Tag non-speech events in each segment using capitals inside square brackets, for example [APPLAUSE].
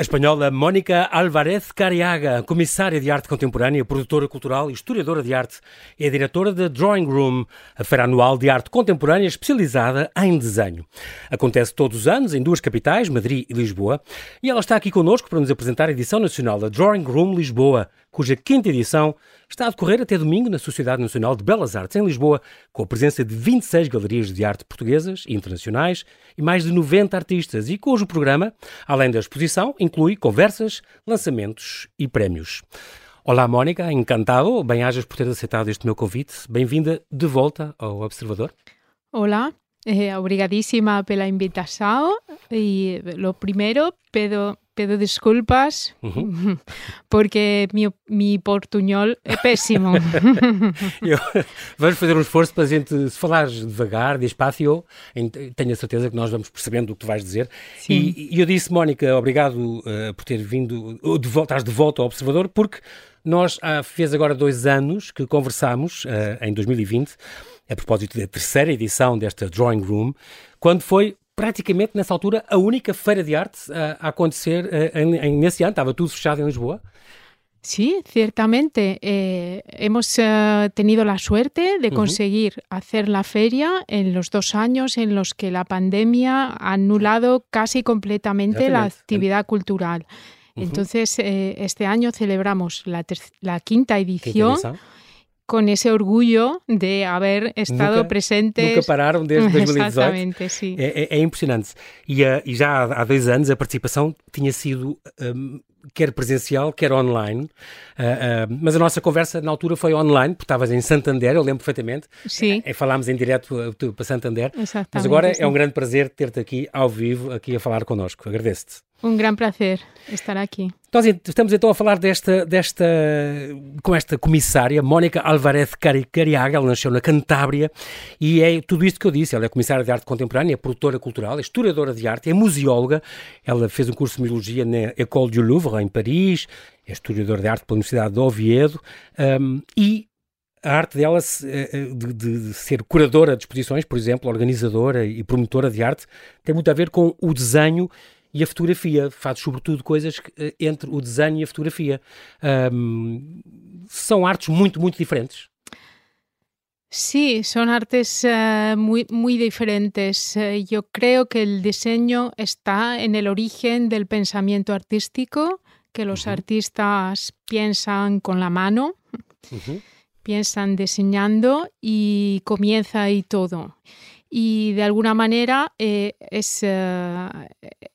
A espanhola Mónica Álvarez Cariaga, comissária de arte contemporânea, produtora cultural historiadora de arte, é diretora da Drawing Room, a feira anual de arte contemporânea especializada em desenho. Acontece todos os anos em duas capitais, Madrid e Lisboa, e ela está aqui connosco para nos apresentar a edição nacional da Drawing Room Lisboa, cuja quinta edição está a decorrer até domingo na Sociedade Nacional de Belas Artes, em Lisboa, com a presença de 26 galerias de arte portuguesas e internacionais e mais de 90 artistas, e cujo programa, além da exposição, inclui conversas, lançamentos e prémios. Olá, Mónica, encantado. Bem-ajas por ter aceitado este meu convite. Bem-vinda de volta ao Observador. Olá, eh, obrigadíssima pela invitação. E, lo primeiro, pedo pido desculpas uhum. [LAUGHS] porque mi, mi portunhol é péssimo. [LAUGHS] eu, vamos fazer um esforço para a gente, se falares devagar, despacio, tenho a certeza que nós vamos percebendo o que tu vais dizer. E, e, eu disse, Mónica, obrigado uh, por ter vindo, de volta, estás de volta ao Observador, porque nós há, fez agora dois anos que conversámos, uh, em 2020, a propósito da terceira edição desta Drawing Room, quando foi praticamente nessa altura a única feira de arte a, a acontecer eh, en, en, nesse ano, estava tudo fechado em Lisboa. Sí, ciertamente. Eh, hemos uh, tenido la suerte de conseguir uh -huh. hacer la feria en los dos años en los que la pandemia ha anulado casi completamente la actividad cultural. Uh -huh. Entonces, eh, este año celebramos la, la quinta edición. Con ese orgulho de haver estado nunca, presentes. Nunca pararam desde [LAUGHS] 2018. Exatamente, sim. É, é, é impressionante. E, uh, e já há, há, dois anos a participação tinha sido um, quer presencial, quer online. Uh, uh, mas a nossa conversa na altura foi online, porque estavas em Santander, eu lembro perfeitamente. Sim. Uh, falámos em direto para Santander. Exatamente. Mas agora é um grande prazer ter-te aqui ao vivo, aqui a falar connosco. Agradeço-te. Um grande prazer estar aqui. Nós estamos então a falar desta, desta com esta comissária, Mónica Alvarez Cariaga, ela nasceu na Cantábria e é tudo isto que eu disse, ela é comissária de arte contemporânea, é produtora cultural, é historiadora de arte, é museóloga, ela fez um curso de museologia na École du Louvre, em Paris, é historiadora de arte pela Universidade de Oviedo um, e a arte dela eh, eh, de, de, ser curadora de exposições, por exemplo, organizadora e promotora de arte, tem muito a ver com o desenho e a fotografia. Faz sobretudo coisas eh, entre o desenho e a fotografia. Um, são artes muito, muito diferentes. Sí, son artes uh, muy, muy diferentes. Uh, yo creo que el diseño está en el origen del pensamiento artístico, que los uh -huh. artistas piensan con la mano, -huh. piensan diseñando y comienza ahí todo y de alguna manera eh, es, uh,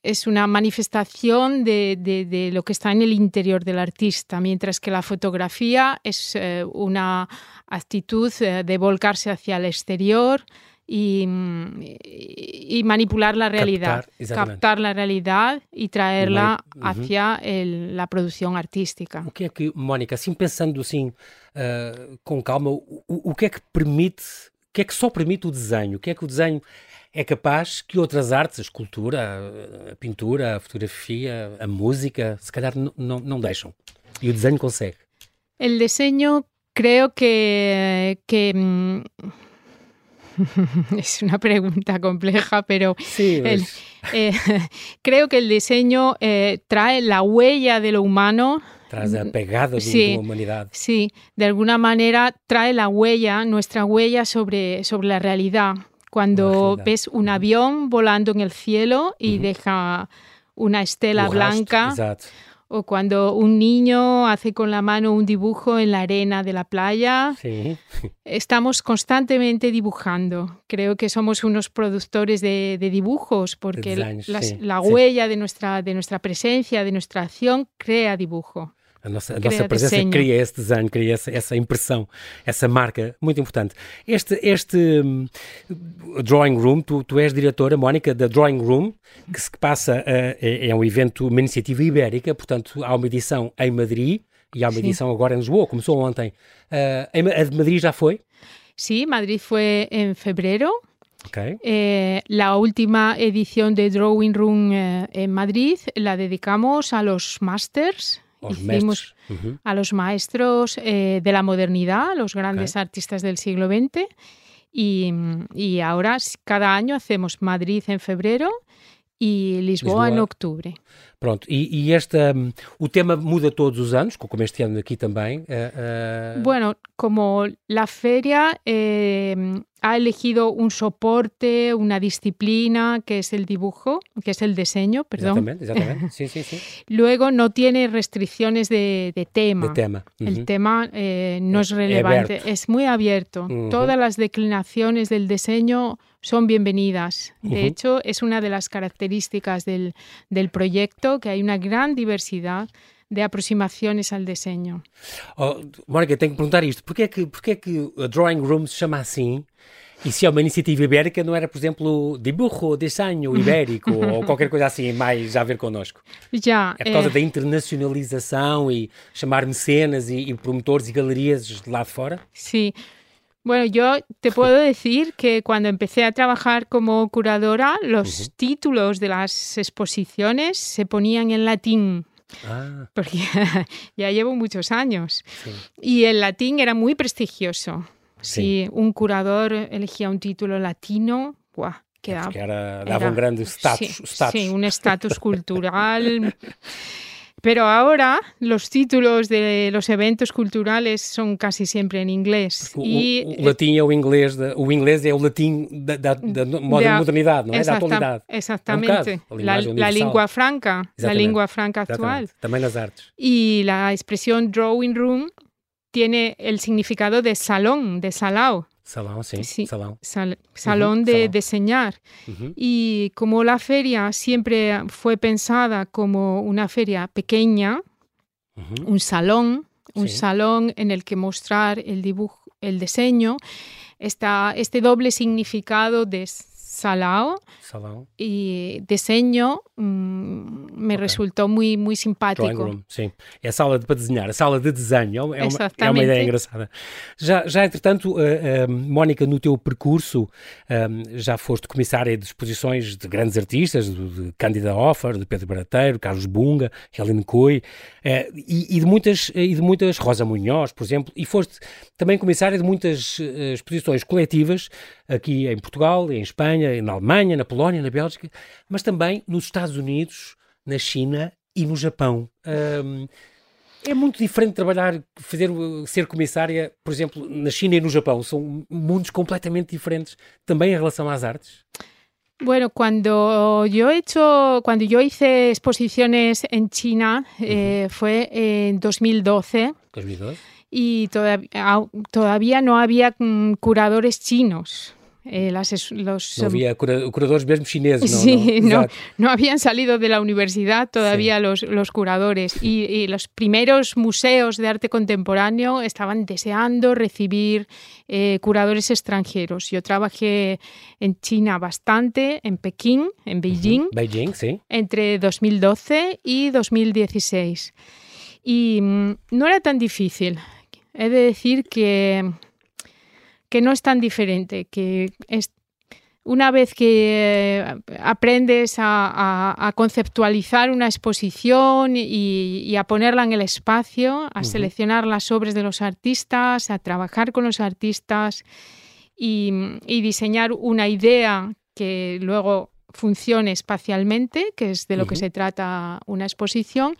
es, una manifestación de, de, de, lo que está en el interior del artista, mientras que la fotografía es uh, una actitud uh, de volcarse hacia el exterior y, y manipular la realidad, captar, captar, la realidad y traerla hacia el, la produção artística. O que é que, Mónica, assim pensando assim com calma, o, o que é que permite que é que só permite o desenho? O que é que o desenho é capaz que outras artes, a escultura, a pintura, a fotografia, a música, se calhar não, não deixam? E o desenho consegue? O desenho, creio que, que [LAUGHS] es una pregunta compleja, pero sí, el, eh, [LAUGHS] creo que el diseño eh, trae la huella de lo humano trae la pegada sí, de la humanidad. Sí, de alguna manera trae la huella, nuestra huella sobre, sobre la realidad. Cuando ves un avión volando en el cielo y uh -huh. deja una estela blanca. Exacto. O cuando un niño hace con la mano un dibujo en la arena de la playa. Sí. [LAUGHS] Estamos constantemente dibujando. Creo que somos unos productores de, de dibujos porque Design, la, sí, la sí. huella de nuestra, de nuestra presencia, de nuestra acción, crea dibujo. A nossa, a nossa presença desenho. cria esse desenho, cria essa, essa, impressão, essa marca, muito importante. Este, este um, Drawing Room, tu, tu és diretora, Mónica, da Drawing Room, que se passa, uh, é, é, um evento, uma iniciativa ibérica, portanto há uma edição em Madrid e há uma Sim. edição agora em Lisboa, começou ontem. Uh, a de Madrid já foi? Sí, Madrid fue en febrero. Okay. Eh, la última edición de Drawing Room eh, en Madrid la dedicamos a los masters Os Hicimos a los maestros eh, de la modernidad, los grandes artistas del siglo XX. Y, y ahora cada año hacemos Madrid en febrero y Lisboa, en Lisboa. octubre. Pronto, e, e esta, um, o tema muda todos os anos, como este ano aqui também. Uh, uh... Bueno, como la feria eh, ha elegido un soporte, una disciplina, que es el dibujo, que es el diseño, perdón. Exactamente, exactamente. [LAUGHS] Sí, sí, sí. Luego no tiene restricciones de, de tema. De tema. Uh -huh. El tema eh, no es relevante, es muy abierto. -huh. Todas las declinaciones del diseño son bienvenidas. De uh -huh. hecho, es una de las características del, del, proyecto, que hay una gran diversidad de aproximações ao desenho. Oh, Mónica, tenho que perguntar isto. Porquê é que, porquê é que a Drawing Room se chama assim? E se é uma iniciativa ibérica, não era, por exemplo, dibujo, desenho [LAUGHS] ibérico ou qualquer coisa assim mais a ver connosco? Já. É por causa é... da internacionalização e chamar mecenas e, e promotores e galerias de lá de fora? Sim. Sí. Bueno, yo te puedo [LAUGHS] decir que cuando empecé a trabajar como curadora, los uh -huh. títulos de las exposiciones se ponían en latín. Ah. Porque [LAUGHS] ya llevo muchos años. Sí. Y el latín era muy prestigioso. Sí. Si un curador elegía un título latino, ¡buah! Quedaba, era, dava era, um grande status. Sí, sí, un estatus cultural. [LAUGHS] Pero ahora los títulos de los eventos culturales son casi siempre en inglés. O, e, o, o latim é o inglês, de, o inglês é o latim da, da, da modernidade, não é? da atualidade. Exactamente. É um bocado, la, la lengua franca, Exatamente. la lengua franca actual. Exatamente. Também nas artes. Y la expresión drawing room tiene el significado de salón, de salao. Sim. Sí. Sal, salón de salón. diseñar. Y como la feria siempre fue pensada como una feria pequeña, un salón, un Sí. salón en el que mostrar el dibujo, el diseño, está este doble significado de salao Salão. y diseño mm, me Ok. resultó muy, muy Drawing simpático. room, sim. É a sala de, para desenhar, a sala de desenho. É uma, é uma ideia engraçada. Já, já entretanto, eh, eh, Mónica, no teu percurso, eh, já foste comissária de exposições de grandes artistas, do- de Cândida Offer, de Pedro Barateiro, Carlos Bunga, Helen Coy, e, e de muitas, e de muitas, Rosa Munhoz, por exemplo, e foste também comissária de muitas exposições coletivas aqui em Portugal, em Espanha, na Alemanha, na Polónia, na Bélgica, mas também nos Estados Unidos, na China e no Japão. Ahm, é muito diferente trabalhar, fazer, uh, ser comissária, por exemplo, na China e no Japão. São mundos completamente diferentes, também em relação às artes. Bueno, cuando yo he hecho, cuando yo hice exposiciones en China, eh, fue en 2012 2012. y todavía, au- todavía no había mm, curadores chinos. Eh, las los, Não havia cura- curadores mesmo chineses, não? Sí, no, no habían salido de la universidad todavía los, los curadores y, y los primeros museos de arte contemporáneo estaban deseando recibir eh, curadores extranjeros. Yo trabajé en China bastante, en Pekín, en Beijing, Beijing, sim. entre 2012 y 2016. Y mm, no era tan difícil. He de decir que, que no es tan diferente, que es, una vez que eh, aprendes a, a- a conceptualizar una exposición y, y a ponerla en el espacio, a seleccionar las obras de los artistas, a trabajar con los artistas y, y diseñar una idea que luego funcione espacialmente, que es de lo que se trata una exposición,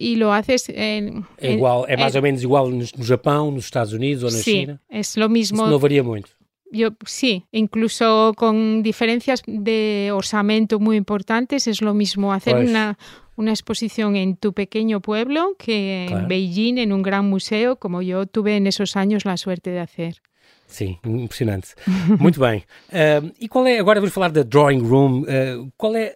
y lo haces en... É igual, é mais en- ou menos igual no, no Japão, nos Estados Unidos ou na sí, China. es lo Isso mismo. não varia muito. Yo sí, incluso con diferencias de osamento muy importantes, es lo mismo hacer Pues. una, una exposición en tu pequeño pueblo que Claro. en Beijing, en un gran museo, como yo tuve en esos años la suerte de hacer. Sim, impressionante. Muito bem. Ahm, e qual é, agora vamos falar da Drawing Room, ah, qual é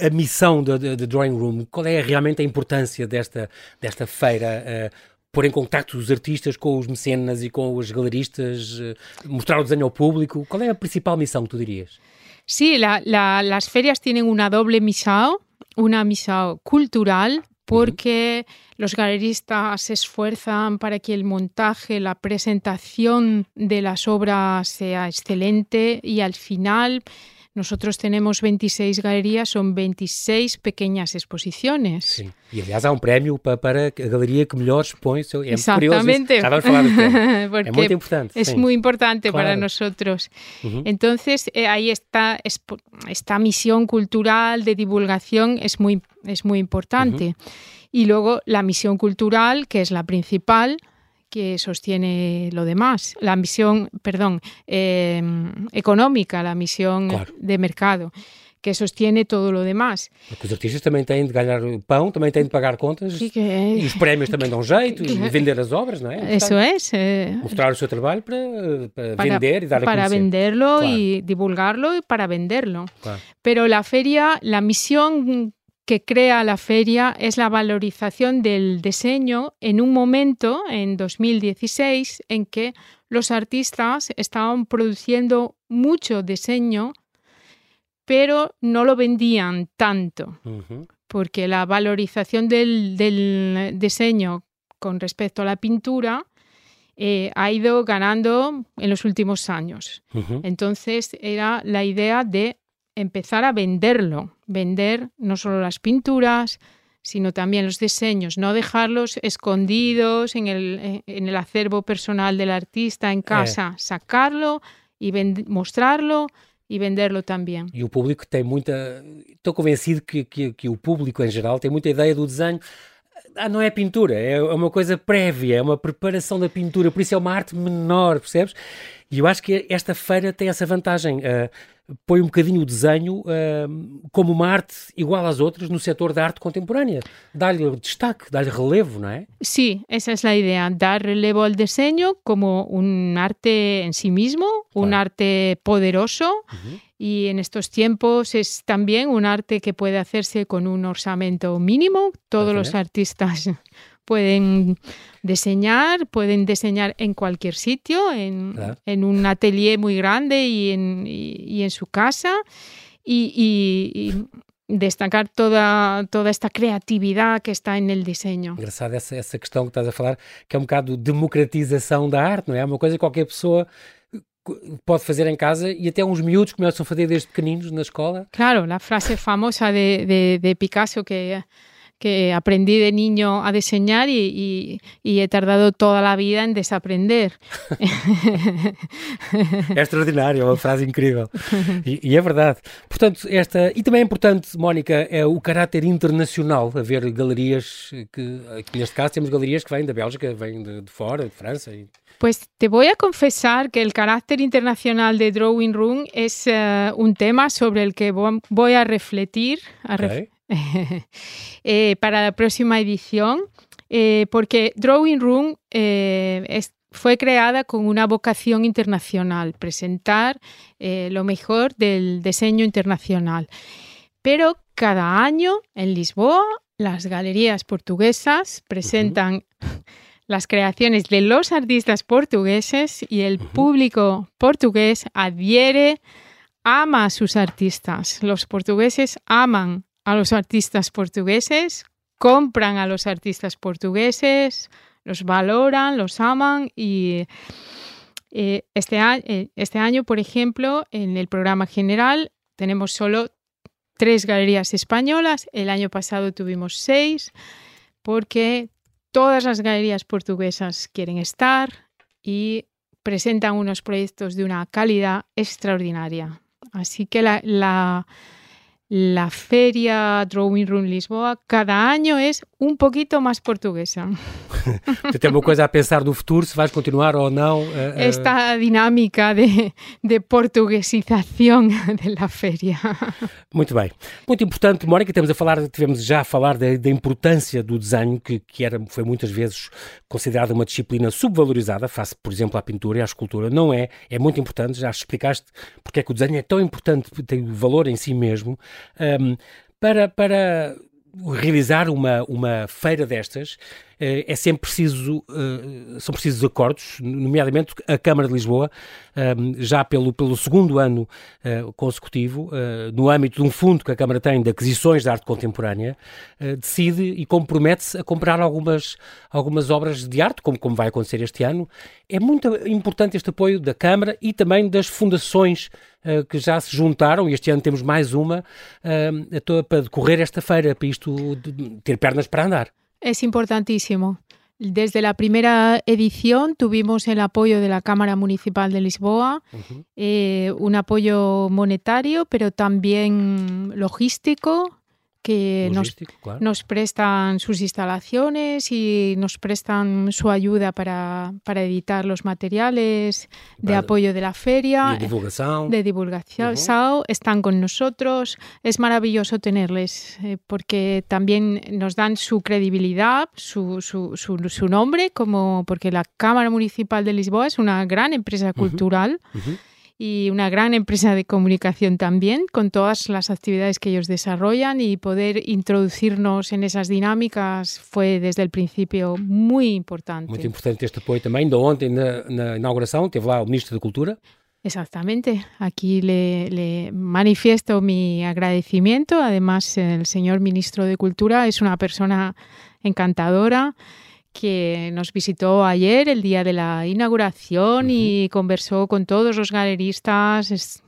a missão da Drawing Room? Qual é realmente a importância desta, desta feira? ah, pôr em contacto os artistas com os mecenas e com os galeristas, ah, mostrar o desenho ao público? Qual é a principal missão que tu dirias? Sí, la- la- las ferias tienen una doble misao, una misao cultural, porque los galeristas se esfuerzan para que el montaje, la presentación de las obras sea excelente y al final nosotros tenemos 26 galerías, son 26 pequeñas exposiciones. Sim. E aliás há um prémio para, para a galeria que melhor expõe o seu. É muito curioso. Já vamos [LAUGHS] falar. Porque É muito importante. Es sim. muy importante para Claro. nosotros. Uhum. Entonces, eh, ahí está esta misión cultural de divulgación es muy, es muy importante. Y luego la misión cultural, que es la principal, que sostiene lo demás. La misión, perdón, eh, económica, la misión Claro. de mercado, que sostiene todo lo demás. Porque os artistas também têm de ganhar pão, também têm de pagar contas. Así E que os prémios também dão jeito, e vender as obras, não é? eso es. eh, Mostrar o seu trabalho para, para, para, vender e dar a para venderlo Claro. y divulgarlo y para venderlo. Claro. Pero la feria, la misión que crea la feria es la valorización del diseño en un momento, en 2016, en que los artistas estaban produciendo mucho diseño, pero no lo vendían tanto, porque la valorización del, del diseño con respecto a la pintura eh, ha ido ganando en los últimos años. Entonces era la idea de empezar a venderlo, vender no solo las pinturas, sino también los diseños, no dejarlos escondidos en el, eh, en el acervo personal del artista en casa, sacarlo y mostrarlo y venderlo también. E o público tem muita. Estou convencido que, que, que o público em geral tem muita ideia do desenho. Ah, não é pintura, é uma coisa prévia, é uma preparação da pintura, por isso é uma arte menor, percebes? E eu acho que esta feira tem essa vantagem. ah, põe um bocadinho o desenho ah, como uma arte igual às outras no setor da arte contemporânea. Dá-lhe destaque, dá-lhe relevo, não é? Sí, esa es la idea, dar relevo al diseño como un arte sí mismo, un Claro. arte poderoso Uhum. y en estos tiempos es también un arte que puede hacerse con un orzamento mínimo. Todos los Parece artistas pueden diseñar, pueden diseñar en cualquier sitio, en, Claro. en un atelier muy grande y en, y- y en su casa. Y, y- destacar toda, toda esta creatividad que está en el diseño. Engraçado essa, essa questão que estás a falar, que é um bocado de democratização da arte, não é? É uma coisa que qualquer pessoa pode fazer em casa e até uns miúdos começam a fazer desde pequeninos na escola. Claro, la frase famosa de, de- de Picasso que, que aprendí de niño a diseñar y, y- y he tardado toda la vida en desaprender. [LAUGHS] É extraordinário, é uma frase incrível. E, e é verdade. Portanto, esta. E também é importante, Mónica, é o caráter internacional, haver galerias que, aqui neste caso, temos galerias que vêm da Bélgica, vêm de, de fora, de França. E, Pues te voy a confesar que el carácter internacional de Drawing Room es eh, un tema sobre el que vo- voy a refletir a ref- ok? [LAUGHS] eh, para la próxima edición, eh, porque Drawing Room eh, es- fue creada con una vocación internacional, presentar lo mejor del diseño internacional. Pero cada año en Lisboa las galerías portuguesas presentan [LAUGHS] las creaciones de los artistas portugueses y el público portugués adhiere, ama a sus artistas. Los portugueses aman a los artistas portugueses, compran a los artistas portugueses, los valoran, los aman y eh, este, eh, este año, por ejemplo, en el programa general tenemos solo tres galerías españolas, el año pasado tuvimos seis, porque todas las galerías portuguesas quieren estar y presentan unos proyectos de una calidad extraordinaria. Así que la, la feria Drawing Room Lisboa. Cada año es un poquito más portuguesa. [LAUGHS] É uma coisa a pensar no futuro, se vais continuar ou não. a- a- Esta dinámica de, de portuguesización de la feria. Muito bem. Muito importante, Mónica, temos a falar, tivemos já a falar da, da importância do desenho, que, que era, foi muitas vezes considerada uma disciplina subvalorizada, face, por exemplo, à pintura e à escultura. Não é, é muito importante, já explicaste porque é que o desenho é tão importante, tem valor em si mesmo. Ahm, para, para realizar uma, uma feira destas, eh, é sempre preciso, eh, são precisos acordos, nomeadamente a Câmara de Lisboa, ehm, já pelo, pelo segundo ano eh, consecutivo, eh, no âmbito de um fundo que a Câmara tem de aquisições de arte contemporânea, eh, decide e compromete-se a comprar algumas, algumas obras de arte, como, como vai acontecer este ano. É muito importante este apoio da Câmara e também das fundações eh, que já se juntaram, e este ano temos mais uma, eh, para decorrer esta feira, para isto ter pernas para andar. Es importantísimo. Desde la primera edición tuvimos el apoyo de la Cámara Municipal de Lisboa, Uhum. eh, un apoyo monetario, pero también logístico, que nos, claro. nos, prestan sus instalaciones y nos prestan su ayuda para, para editar los materiales de para, apoyo de la feria. De divulgación. De divulgación. Uh -huh. Están con nosotros. Es maravilloso tenerles eh, porque también nos dan su credibilidad, su, su, su, su, nombre, como porque la Cámara Municipal de Lisboa es una gran empresa cultural. Uh -huh. Uh -huh y una gran empresa de comunicación también, con todas las actividades que ellos desarrollan y poder introducirnos en esas dinámicas fue desde el principio muy importante. Muito importante este apoio também. Ainda ontem, na, na inauguração, teve lá o Ministro da Cultura. Exactamente. Aquí le, le, manifiesto mi agradecimiento. Además, el señor Ministro de Cultura es una persona encantadora que nos visitó ayer, el día de la inauguración, uh -huh. y conversó con todos los galeristas. Es,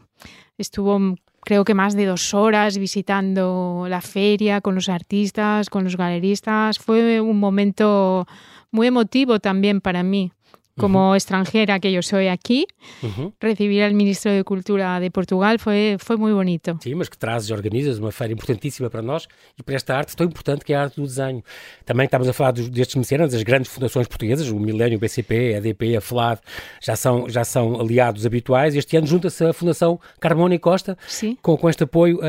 estuvo, creo que más de dos horas visitando la feria con los artistas, con los galeristas. Fue un momento muy emotivo también para mí como uh -huh. extranjera que yo soy aquí, uh -huh. recibir al ministro de Cultura de Portugal foi, foi muito bonito. Sim, mas que trazes e organizas uma feira importantíssima para nós e para esta arte tão importante que é a arte do desenho. Também estamos a falar dos, destes mecenas, das grandes fundações portuguesas, o Milênio, o BCP, a EDP, a FLAD, já são, já são aliados habituais. Este ano junta-se a Fundação Carmona e Costa com, com este apoio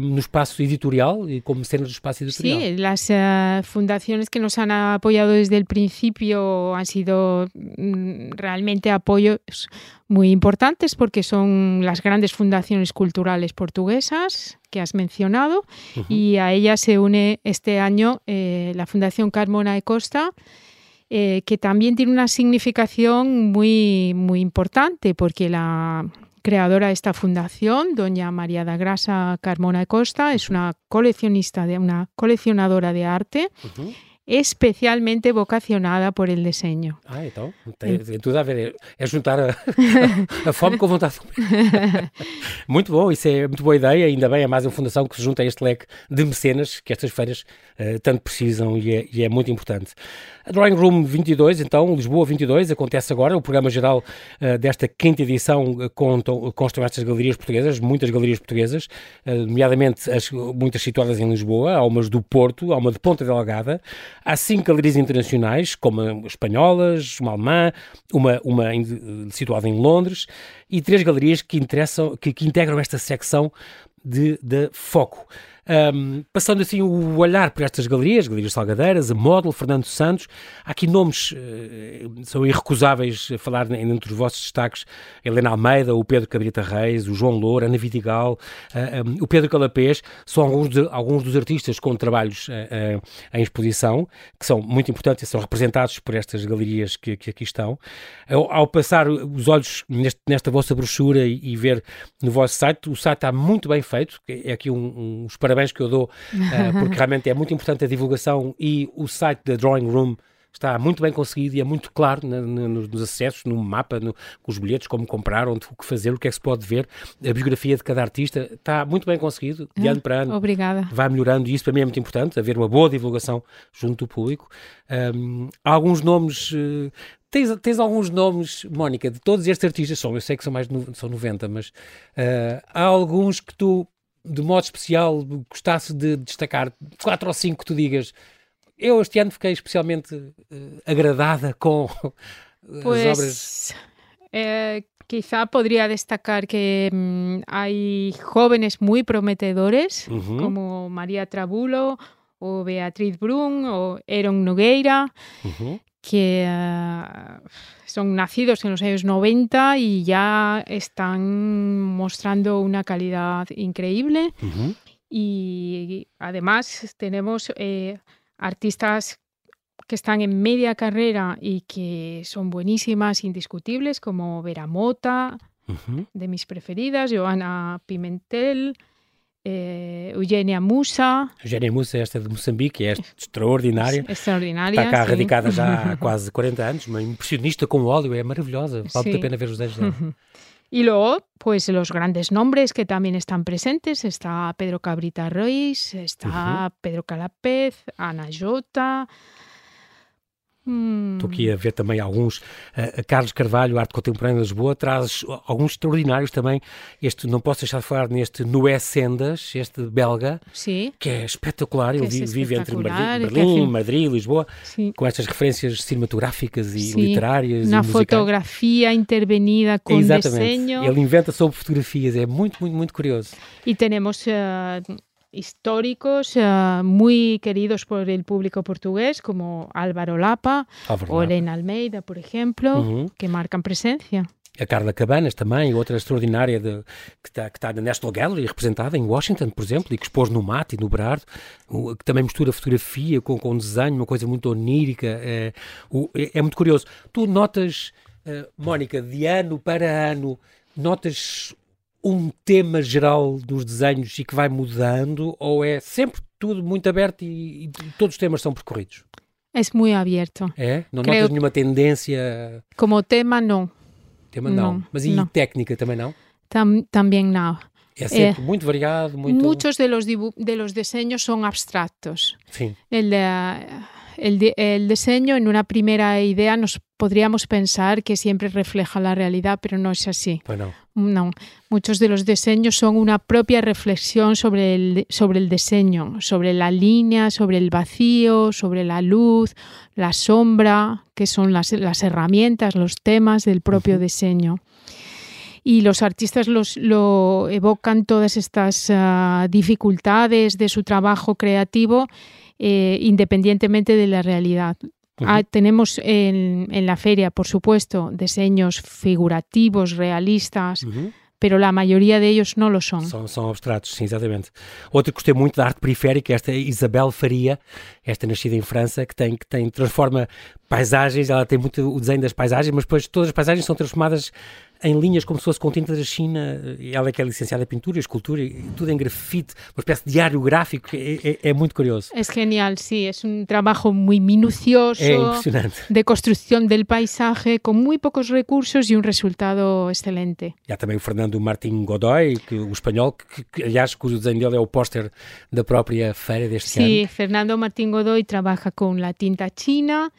no espaço editorial e como mecenas do espaço editorial. Sí, las uh, fundaciones que nos han apoyado desde el principio han sido realmente apoyos muy importantes porque son las grandes fundaciones culturales portuguesas que has mencionado uh -huh. y a ellas se une este año eh, la Fundación Carmona de Costa. Eh, que también tiene una significación muy, muy importante porque la creadora de esta fundación, doña María da Grasa Carmona de Costa, es una coleccionista, de, una coleccionadora de arte uh -huh especialmente vocacionada por el diseño. Ah, então, tem, tem tudo a ver. É juntar a, [LAUGHS] a fome com a vontade. [LAUGHS] muito bom, isso é muito boa ideia. Ainda bem, é mais uma fundação que se junta a este leque de mecenas que estas feiras uh, tanto precisam e é, e é, muito importante. A Drawing Room 22, então, Lisboa 22, acontece agora. O programa geral uh, desta quinta edição uh, contam, constam estas galerias portuguesas, muitas galerias portuguesas, nomeadamente as, muitas situadas em Lisboa. Há umas do Porto, há uma de Ponta Delgada. Há cinco galerias internacionais, como espanholas, uma alemã, uma, uma situada em Londres, e três galerias que, interessam, que, que integram esta secção de, de foco. Um, passando assim o olhar por estas galerias, Galerias Salgadeiras, a Módulo, Fernando Santos, há aqui nomes, uh, são irrecusáveis a falar entre os vossos destaques, Helena Almeida, o Pedro Cabrita Reis, o João Loura, Ana Vidigal, uh, ah, um, o Pedro Calapés, são alguns, de, alguns dos artistas com trabalhos uh, em exposição, que são muito importantes e são representados por estas galerias que, que aqui estão. Ao, ao, passar os olhos neste, nesta vossa brochura e, e, ver no vosso site, o site está muito bem feito, é aqui um, uns parabéns parabéns que eu dou, uh, [LAUGHS] porque realmente é muito importante a divulgação e o site da Drawing Room está muito bem conseguido e é muito claro na, na, nos acessos, no mapa, no, com os bilhetes, como comprar, onde, o que fazer, o que é que se pode ver, a biografia de cada artista está muito bem conseguido, de ah, ano para ano. Obrigada. Vai melhorando e isso para mim é muito importante, haver uma boa divulgação junto do público. Um, há alguns nomes. Uh, Tens, tens, alguns nomes, Mónica, de todos estes artistas, são, eu sei que são mais de são 90, mas uh, há alguns que tu de modo especial, gostasse de destacar quatro ou cinco que tu digas. Eu este ano fiquei especialmente uh, agradada com pues, as obras. Eh, quizá podría destacar que um, hay jóvenes muy prometedores, uh -huh. como María Trabulo o Beatriz Brun o Eron Nogueira, uh -huh. Que uh, son nacidos en los años 90 y ya están mostrando una calidad increíble. Uh -huh. Y además tenemos eh, artistas que están en media carrera y que son buenísimas, indiscutibles, como Vera Mota, uh -huh. de mis preferidas, Joana Pimentel, eh, Eugénia Musa. Eugénia Musa, esta de Moçambique, é extraordinária. Extraordinária. Está cá sim. radicada já há [LAUGHS] quase 40 anos, uma impressionista com óleo, é maravilhosa. Vale sí. a pena ver os desenhos dela. Y luego, pues los grandes nombres que también están presentes, está Pedro Cabrita Ruiz, está uh -huh. Pedro Calapez, Ana Jota, Hum. Estou aqui a ver também alguns. Uh, Carlos Carvalho, Arte Contemporânea de Lisboa, traz alguns extraordinários também. Este, não posso deixar de falar neste Noé Sendas, este belga, Sim. que é espetacular. Ele vive, vive entre Berlim, Berlim Madrid, Lisboa, Sim. com estas referências cinematográficas e Sim. literárias. Na e fotografia intervenida com Exatamente. desenho. Ele inventa sobre fotografias, é muito, muito, muito curioso. E temos. Uh, históricos uh, muy queridos por el público portugués, como Álvaro Lapa Álvaro o Elena Almeida, por exemplo, uhum. que marcam presença. A Carla Cabanas também, outra extraordinária de, que, está, que está na National Gallery, representada em Washington, por exemplo, e que expôs no MAT e no Berardo, que também mistura fotografia com, com desenho, uma coisa muito onírica. É, é, é muito curioso. Tu notas, uh, Mónica, de ano para ano, notas um tema geral dos desenhos e que vai mudando ou é sempre tudo muito aberto e, e todos os temas são percorridos? É muito aberto. É? Não Creo... notas nenhuma tendência? Como tema, não. Tema não. não Mas e não. técnica também não? Tam, também não. É sempre eh, muito variado, muito... Muchos de los, de los diseños son abstractos. Sí. El, el, de, el diseño en una primera idea nos podríamos pensar que siempre refleja la realidad, pero no es así. Bueno. No, muchos de los diseños son una propia reflexión sobre el, sobre el diseño, sobre la línea, sobre el vacío, sobre la luz, la sombra, que son las, las herramientas, los temas del propio diseño. Y los artistas los, lo evocan todas estas uh, dificultades de su trabajo creativo eh, independientemente de la realidad. Ah, tenemos en, en, la feria, por supuesto, diseños figurativos, realistas, uhum. pero la maioria de ellos não lo são. São, são abstratos, sim, exatamente. Outra que gostei muito da arte periférica, esta é Isabel Faria, esta nascida em França, que tem, que tem transforma paisagens, ela tem muito o desenho das paisagens, mas depois todas as paisagens são transformadas em linhas como se fosse com tinta da China. Ela que é licenciada em pintura, escultura, tudo em grafite, uma espécie de diário gráfico. É, é, é muito curioso. É genial, sim. É um trabalho muito minucioso. É impressionante. De construção do paisaje, com muito poucos recursos e um resultado excelente. E há também o Fernando Martín Godoy, que, o espanhol, que, que aliás, cujo desenho dele é o póster da própria feira deste sí, ano. Sim, Fernando Martín Godoy trabalha com a tinta china,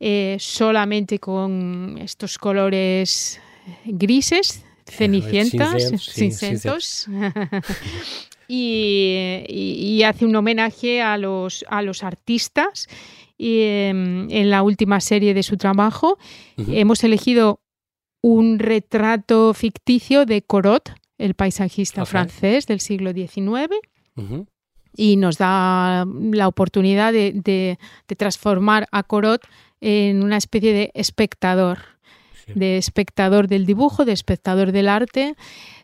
eh, solamente com estes colores grises, cenicientas, cincentos. [LAUGHS] y, hace un homenaje a los, a los artistas. Y, em, en la última serie de su trabajo hemos elegido un retrato ficticio de Corot, el paisajista francés del siglo XIX. Y nos da la oportunidad de transformar a Corot en una especie de espectador de espectador del dibujo, de espectador del arte.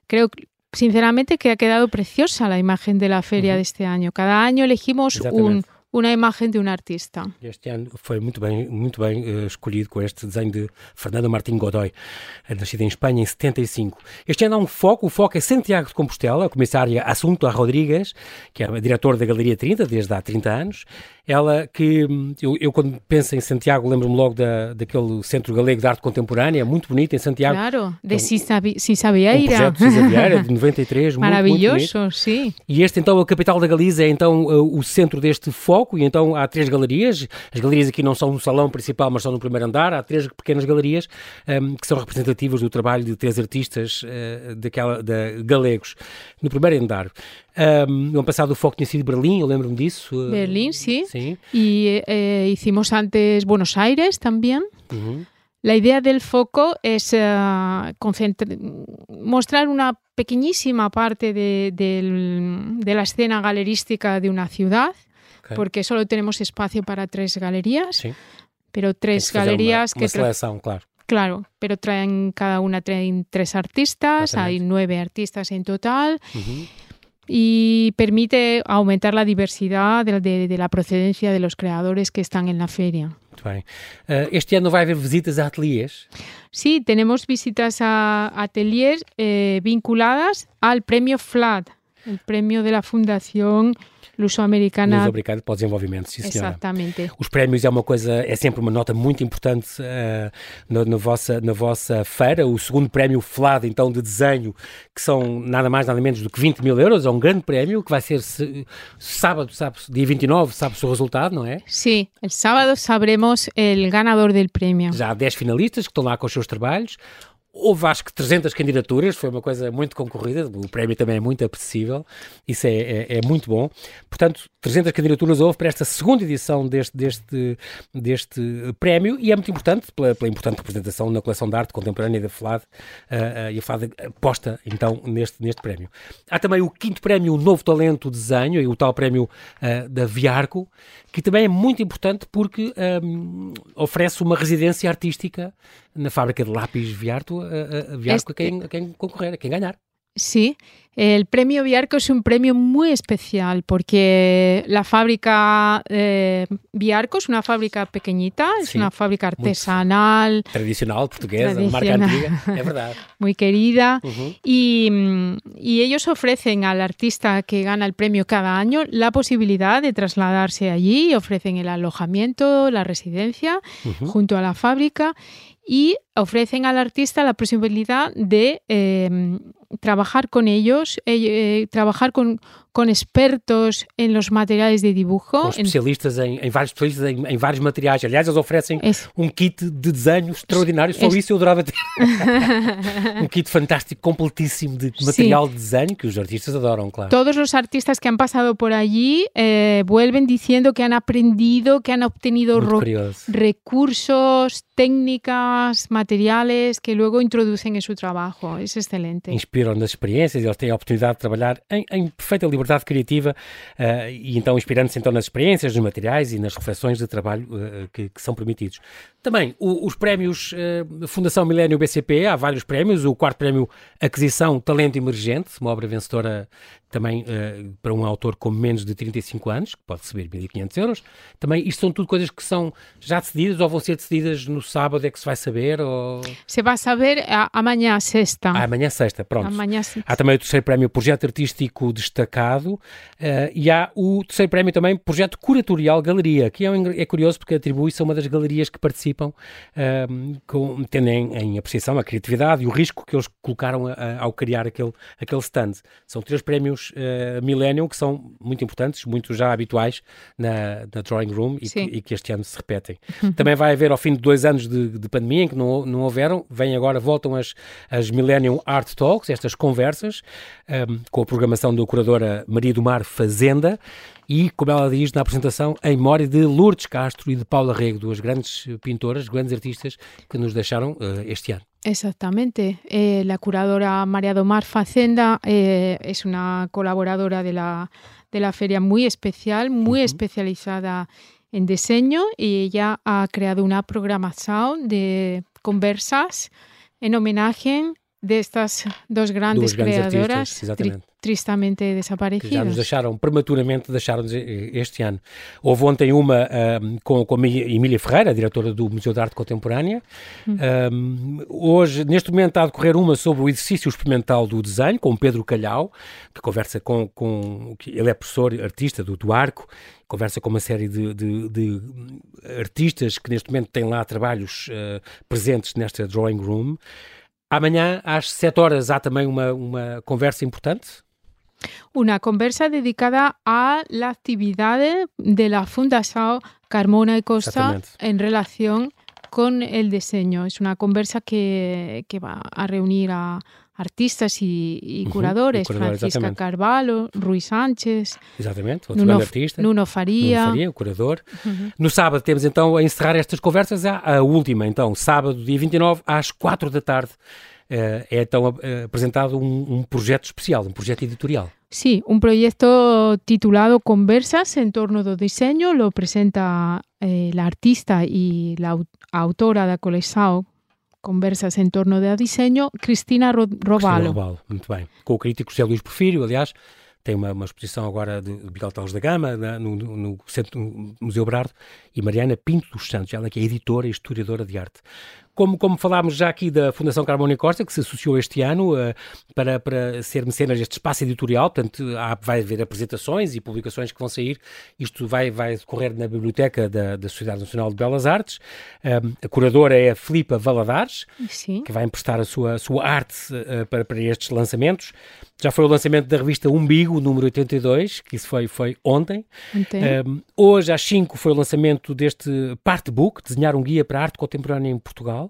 Creo sinceramente que ha quedado preciosa la imagen de la feria de este año. Cada año elegimos un, uma imagem de um artista. Este ano foi muito bem, muito bem uh, escolhido com este desenho de Fernando Martim Godoy, eh, nascido em Espanha em 75. Este ano há um foco, o foco é Santiago de Compostela, a comissária Assunto Rodrigues, que é a diretora da Galeria 30 desde há 30 anos. Ela que, hum, eu, eu quando penso em Santiago, lembro-me logo da, daquele Centro Galego de Arte Contemporânea, muito bonito em Santiago. Claro, de então, Cisa Vieira. Um projeto de Cisa Vieira, de 93, Maravilhoso, muito, sim. E este então, a capital da Galiza, é então o centro deste foco, e então há três galerias. As galerias aqui não são no salão principal, mas são no primeiro andar. Há três pequenas galerias um, que são representativas do trabalho de três artistas uh, daquela, galegos no primeiro andar. Um, no ano passado o foco tinha sido Berlim, eu lembro-me disso. Berlim, sí. sí. Y eh, hicimos antes Buenos Aires también. Uh -huh. La idea del foco es uh, mostrar una pequeñísima parte de, de, de, la escena galerística de una ciudad, okay. porque solo tenemos espacio para tres galerías, sí. pero tres galerías una, una que... Selección, claro. Claro, pero traen cada una traen tres artistas, hay nueve artistas en total. Uh -huh y permite aumentar la diversidad de, de, de, la procedencia de los creadores que están en la feria. Uh, este ano vai haver visitas a ateliês? Sí, tenemos visitas a ateliers eh, vinculadas al premio FLAD, el premio de la Fundación luso-americana. Luso-americana para o desenvolvimento, sim senhora. Exatamente. Os prémios é uma coisa, é sempre uma nota muito importante uh, na, na, vossa, na vossa feira. O segundo prémio FLAD, então, de desenho, que são nada mais, nada menos do que 20 mil euros, é um grande prémio que vai ser se, sábado, sabe dia 29, sabe-se o resultado, não é? Sim, sábado sabremos el ganador del premio. Já há 10 finalistas que estão lá com os seus trabalhos. Houve acho que 300 candidaturas, foi uma coisa muito concorrida, o prémio também é muito apetecível, isso é, é, é, muito bom. Portanto, 300 candidaturas houve para esta segunda edição deste, deste, deste prémio e é muito importante pela, pela importante representação na coleção de arte contemporânea da FLAD uh, uh, e a FLAD posta então neste, neste prémio. Há também o quinto prémio Novo Talento Desenho e o tal prémio uh, da Viarco, que também é muito importante porque um, oferece uma residência artística na fábrica de lápis Viarto, a, a, a Viarco este... a, quem, a concorrer, a quem ganhar. Sí, el premio Viarco es un premio muy especial porque la fábrica eh, Viarco es una fábrica pequeñita, es sí, una fábrica artesanal. Tradicional, portuguesa, tradicional, marca antigua, [LAUGHS] es verdad. Muy querida. Uh -huh. y, y, ellos ofrecen al artista que gana el premio cada año la posibilidad de trasladarse allí, ofrecen el alojamiento, la residencia uh -huh. junto a la fábrica и ofrecen al artista la posibilidad de eh, trabajar con ellos, eh, eh, trabajar con, con expertos em los materiais de dibujo. Com especialistas em, em vários especialistas em, em, vários materiais. Aliás, eles oferecem isso. um kit de desenho extraordinário. Só isso eu adorava ter. [LAUGHS] um kit fantástico, completíssimo de material sí. de desenho que os artistas adoram, claro. Todos os artistas que han passado por allí eh, vuelven diciendo que han aprendido, que han obtenido recursos, técnicas, materiales que luego introducen en su trabajo. Es excelente. Inspiram das experiências, eles têm a oportunidade de trabalhar em, perfeita liberdade criativa uh, e então inspirando-se então nas experiências, nos materiais e nas reflexões de trabalho uh, que, que, são permitidos. Também os prémios uh, Fundação Milênio BCP, há vários prémios, o quarto prémio Aquisição Talento Emergente, uma obra vencedora também uh, para um autor com menos de 35 anos, que pode receber 1.500 euros. Também, isto são tudo coisas que são já decididas ou vão ser decididas no sábado, é que se vai saber? Ou... Se vai saber amanhã, sexta. Ah, amanhã, sexta, pronto. Amanhã, sexta. Há também o terceiro prémio Projeto Artístico Destacado uh, e há o terceiro prémio também Projeto Curatorial Galeria, que é, um, é curioso porque atribui-se a uma das galerias que participam, uh, com, tendo em, em, apreciação a criatividade e o risco que eles colocaram a, a, ao criar aquele, aquele stand. São três prémios prémios uh, Millennium, que são muito importantes, muito já habituais na, na Drawing Room e que, e que, este ano se repetem. [LAUGHS] Também vai haver, ao fim de dois anos de, de pandemia, em que não, não houveram, vem agora, voltam as, as Millennium Art Talks, estas conversas, um, ehm, com a programação da curadora Maria do Mar Fazenda, e, como ela diz na apresentação, em memória de Lourdes Castro e de Paula Rego, duas grandes pintoras, grandes artistas que nos deixaram uh, este ano. Exactamente. Eh, la curadora María Domar Facenda eh, es una colaboradora de la, de la feria muy especial, muy uh -huh. especializada en diseño y ella ha creado una programación de conversas en homenaje de estas dos grandes, grandes creadoras tri tristemente desaparecidas. Que já nos deixaram, prematuramente deixaram-nos este ano. Houve ontem uma um, com, com a Emília Ferreira, diretora do Museu de Arte Contemporânea. Hum. Um, hoje, neste momento, está a decorrer uma sobre o exercício experimental do desenho, com Pedro Calhau, que conversa com... com ele é professor, artista do, do Arco, conversa com uma série de, de, de, artistas que neste momento têm lá trabalhos uh, presentes nesta drawing room. Amanhã, às 7 horas, há também uma, uma conversa importante. Una conversa dedicada a la actividad de la Fundación Carmona y Costa en relación con el diseño. Es una conversa que, que va a reunir a, artistas e, curadores, uh -huh, Francisca. Carvalho, Rui Sánchez, exatamente, outro Nuno, artista, Nuno Faria. Nuno Faria, o curador. Uh -huh. No sábado temos então a encerrar estas conversas, a, a última então, sábado, dia 29, às 4 da tarde, uh, é então apresentado um, um projeto especial, um projeto editorial. Sí, un proyecto titulado Conversas en torno do diseño lo presenta eh, la artista y la autora da colección Conversas em torno do desenho, Cristina Robalo. Robalo, muito bem. Com o crítico José Luís Porfírio, aliás, tem uma, uma exposição agora de, de Miguel Talos da Gama no, no, Centro no Museu Brardo e Mariana Pinto dos Santos, ela que é editora e historiadora de arte. Como, como falámos já aqui da Fundação Carmona Costa, que se associou este ano uh, para, para ser mecenas deste espaço editorial, portanto há, vai haver apresentações e publicações que vão sair, isto vai, vai decorrer na biblioteca da, da Sociedade Nacional de Belas Artes, um, a curadora é a Filipa Valadares, Sim. que vai emprestar a sua, a sua arte uh, para, para estes lançamentos. Já foi o lançamento da revista Umbigo, número 82, que isso foi, foi ontem. Um, hoje, às 5, foi o lançamento deste Part Book, Desenhar um Guia para a Arte Contemporânea em Portugal.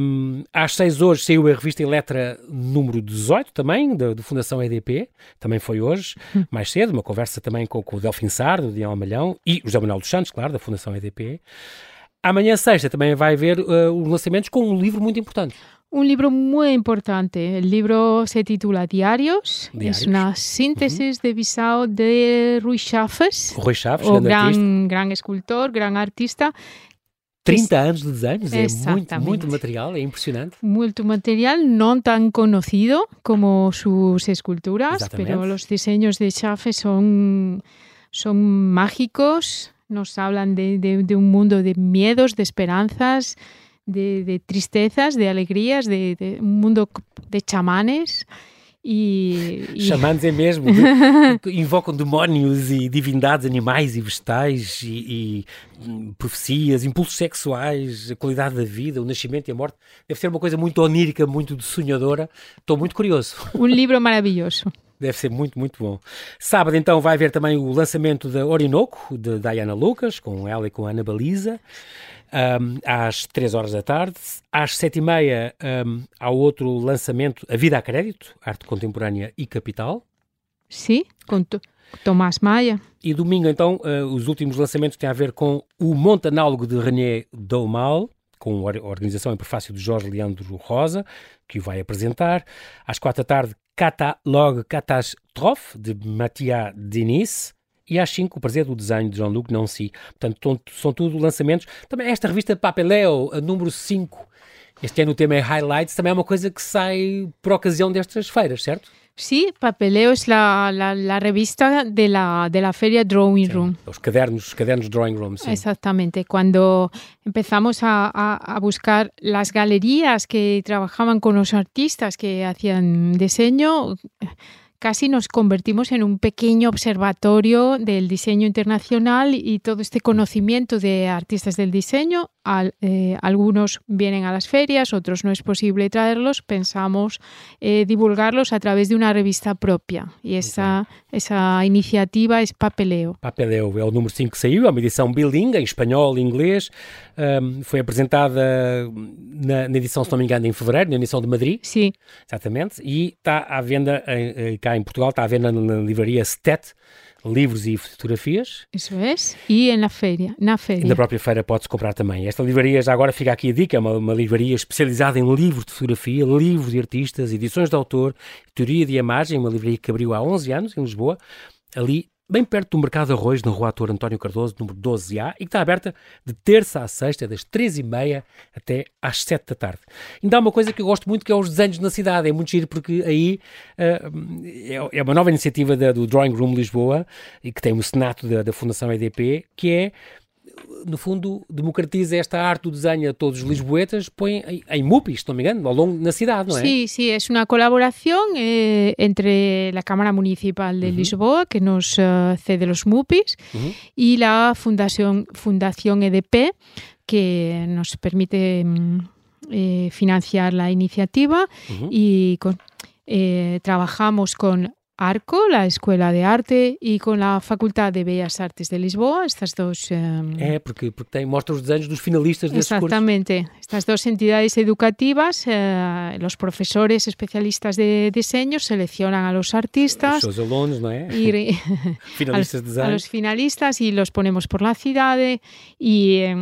Um, às 6 hoje saiu a revista Eletra número 18, também, da, da Fundação EDP. Também foi hoje, hum. mais cedo, uma conversa também com, com o Delfim Sardo, do Dião Amalhão, e o José Manuel dos Santos, claro, da Fundação EDP. Amanhã, sexta, também vai haver uh, os lançamentos com um livro muito importante. Un libro muy importante. El libro se titula Diarios. Diarios. Es una síntesis uh -huh. de Bisao de Rui Chafes. Rui Chafes, o gran, gran escultor, gran artista. 30 anos de desenhos, é muito, muito material, é impressionante. Muito material, no tan conocido como sus esculturas, pero los diseños de Chafes son, son mágicos, nos hablan de, de, de un mundo de miedos, de esperanzas, de, de tristezas, de alegrías, de, un mundo de chamanes. E, e... Xamãs é mesmo, de, [LAUGHS] invocam demónios e divindades animais e vegetais e, e, profecias, impulsos sexuais, a qualidade da vida, o nascimento e a morte. Deve ser uma coisa muito onírica, muito sonhadora. Estou muito curioso. Um livro maravilhoso. Deve ser muito, muito bom. Sábado, então, vai haver também o lançamento da Orinoco, de Diana Lucas, com ela e com a Ana Baliza um, às 3 horas da tarde. Às 7 e meia um, há outro lançamento, A Vida a Crédito, Arte Contemporânea e Capital. Sim, com Tomás Maia. E domingo, então, uh, os últimos lançamentos têm a ver com o Monte Análogo de René Dolmal, com a organização em prefácio de Jorge Leandro Rosa, que o vai apresentar. Às quatro da tarde, Catalogue Catastrophe, de Mathias Denis e às 5 o prazer do desenho de Jean-Luc Nancy. Portanto, são tudo lançamentos. Também esta revista Papeleo, a número 5, este ano o tema é Highlights, também é uma coisa que sai por ocasião destas feiras, certo? Sí, Papeleo es la, la, la, revista de la, de la feria Drawing Room. Los cadernos, cadernos Drawing Room, sí. Exactamente. Cuando empezamos a, a, a, buscar las galerías que trabajaban con los artistas que hacían diseño, casi nos convertimos en un pequeño observatorio del diseño internacional y todo este conocimiento de artistas del diseño. Al, eh, algunos vienen a las ferias, otros no es posible traerlos. Pensamos eh, divulgarlos a través de una revista propia y esa, esa iniciativa es Papeleo. Papeleo é o número 5 que saiu, é uma edição bilingue, em espanhol e inglês. Um, foi apresentada na, na, edição, se não me engano, em fevereiro, na edição de Madrid. Sim. Exatamente. E está à venda em, em, cá em Portugal, está à venda na, livraria Stet, livros e fotografias. Isso é. E na feira. Na feira. E na própria feira pode-se comprar também. Esta livraria, já agora fica aqui a dica, é uma, uma livraria especializada em livros de fotografia, livros de artistas, edições de autor, teoria de imagem, uma livraria que abriu há 11 anos em Lisboa. Ali bem perto do Mercado Arroz, na rua Ator António Cardoso, número 12A, e que está aberta de terça a sexta, das 3h30 até às 7 da tarde. Ainda há uma coisa que eu gosto muito, que é os desenhos na cidade. É muito giro, porque aí uh, é uma nova iniciativa da, do Drawing Room Lisboa, e que tem o senato da, da Fundação EDP, que é no fundo, democratiza esta arte do desenho a todos os lisboetas, põe em, em MUPIs, se não me engano, ao longo na cidade, não é? Sí, sí, es una colaboración eh, entre la Cámara Municipal de uh -huh. Lisboa, que nos uh, cede los MUPIs, uh -huh. y la Fundación, Fundación EDP, que nos permite eh, financiar la iniciativa -huh. y con, eh, trabajamos con Arco, la Escuela de Arte, e com a Faculdade de Bellas Artes de Lisboa, estas duas... Um... É, porque, porque tem, mostra os desenhos dos finalistas desses Exactamente. Cursos. Estas duas entidades educativas, eh, os professores especialistas de diseño seleccionan a los artistas... Os seus alunos, não é? Y, [LAUGHS] [LAUGHS] finalistas de desenho. A los finalistas y los ponemos por la cidade y... Eh,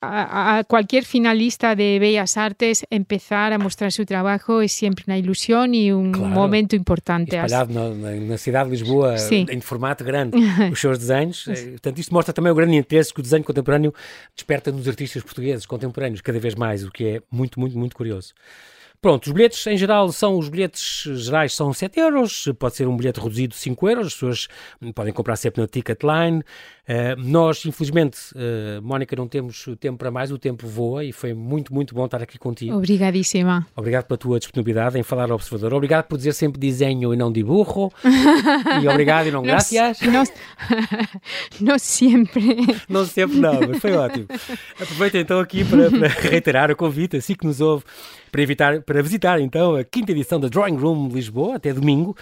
a, a, cualquier finalista de Bellas Artes empezar a mostrar su trabajo es siempre una ilusión y un claro. momento importante. Espalhado na, na, cidade de Lisboa, Sim. em formato grande, [LAUGHS] os seus desenhos. Portanto, isto mostra também o grande interesse que o desenho contemporâneo desperta nos artistas portugueses contemporâneos, cada vez mais, o que é muito, muito, muito curioso. Pronto, os bilhetes em geral são, os bilhetes gerais são 7 euros, pode ser um bilhete reduzido 5 euros, as pessoas podem comprar sempre no Ticketline. Uh, nós, infelizmente, uh, Mónica, não temos tempo para mais, o tempo voa e foi muito, muito bom estar aqui contigo. Obrigadíssima. Obrigado pela tua disponibilidade em falar ao observador. Obrigado por dizer sempre desenho e não dibujo. [LAUGHS] e obrigado e não graças. Não, [LAUGHS] não sempre. Não sempre não, mas foi ótimo. Aproveito então aqui para, para reiterar o convite, assim que nos ouve, para, evitar, para visitar então a quinta edição da Drawing Room Lisboa, até domingo.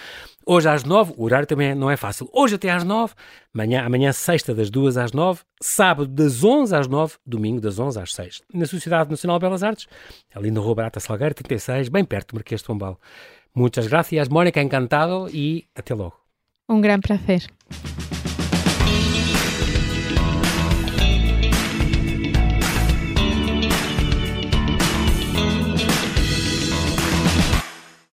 Hoje às nove, o horário também não é fácil. Hoje até às nove, amanhã, amanhã sexta das duas às nove, sábado das onze às nove, domingo das onze às seis. Na Sociedade Nacional de Belas Artes, ali no Rua Barata Salgueiro, 36, bem perto do Marquês de Pombal. Muitas gracias, Mónica, encantado e até logo. Um grande prazer.